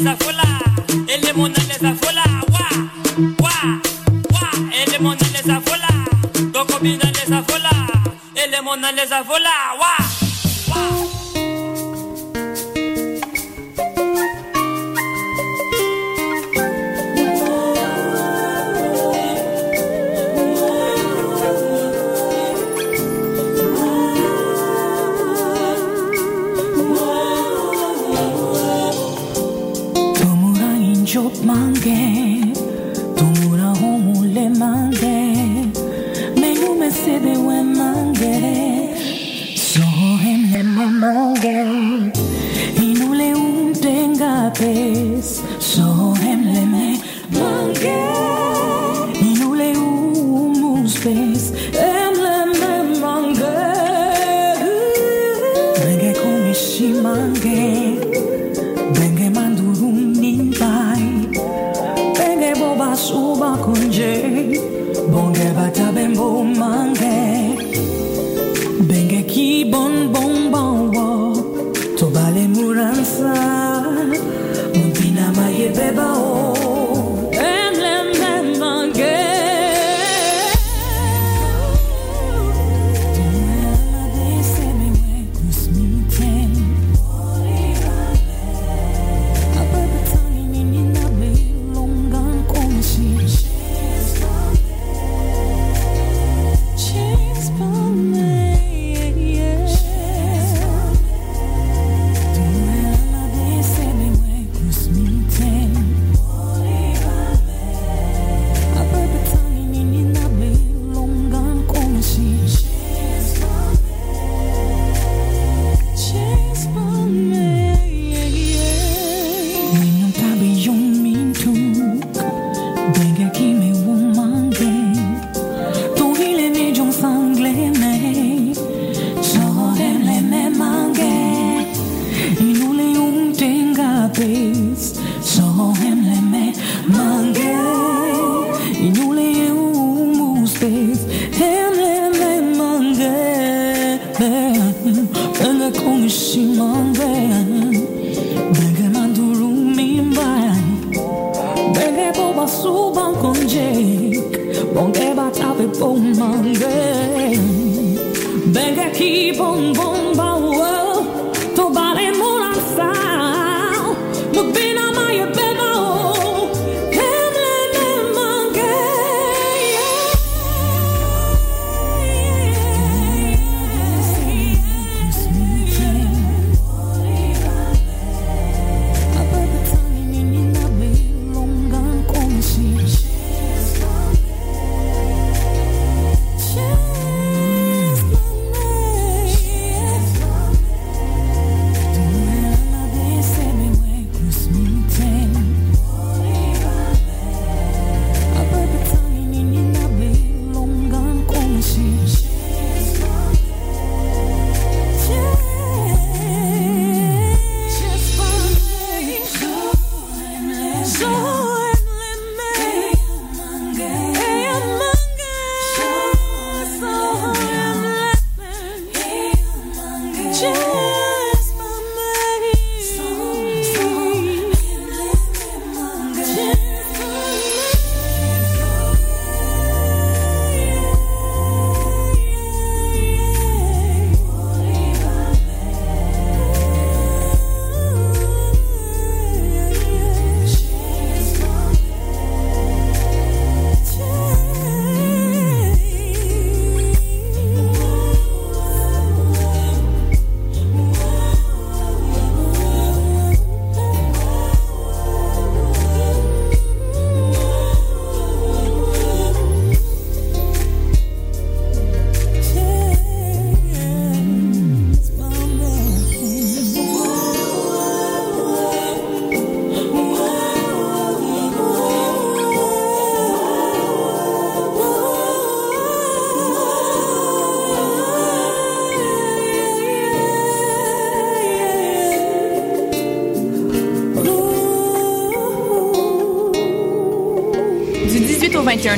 leza fola, ele mona leza fola, wah. wa, wa, ele mona leza fola, toko bina leza fola, ele mona leza fola, wa.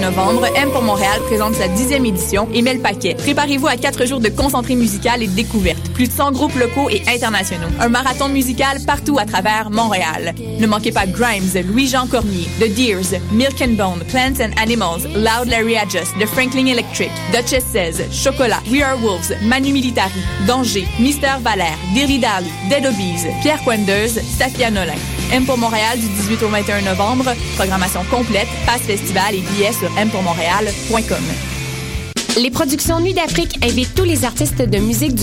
Novembre, M pour Montréal présente sa dixième édition et met le paquet. Préparez-vous à quatre jours de concentré musical et de découverte. Plus de 100 groupes locaux et internationaux. Un marathon musical partout à travers Montréal. Ne manquez pas Grimes, Louis-Jean Cormier, The Deers, Milk and Bone, Plants and Animals, Loud Larry Adjust, The Franklin Electric, Duchess 16, Chocolat, We Are Wolves, Manu Militari, Danger, Mister Valère, Dally, Dead Obies, Pierre Quendeuse, Safia Nolin. M pour Montréal du 18 au 21 novembre. Programmation complète, passe festival et billets sur mpourmontréal.com. Les productions Nuit d'Afrique invitent tous les artistes de musique du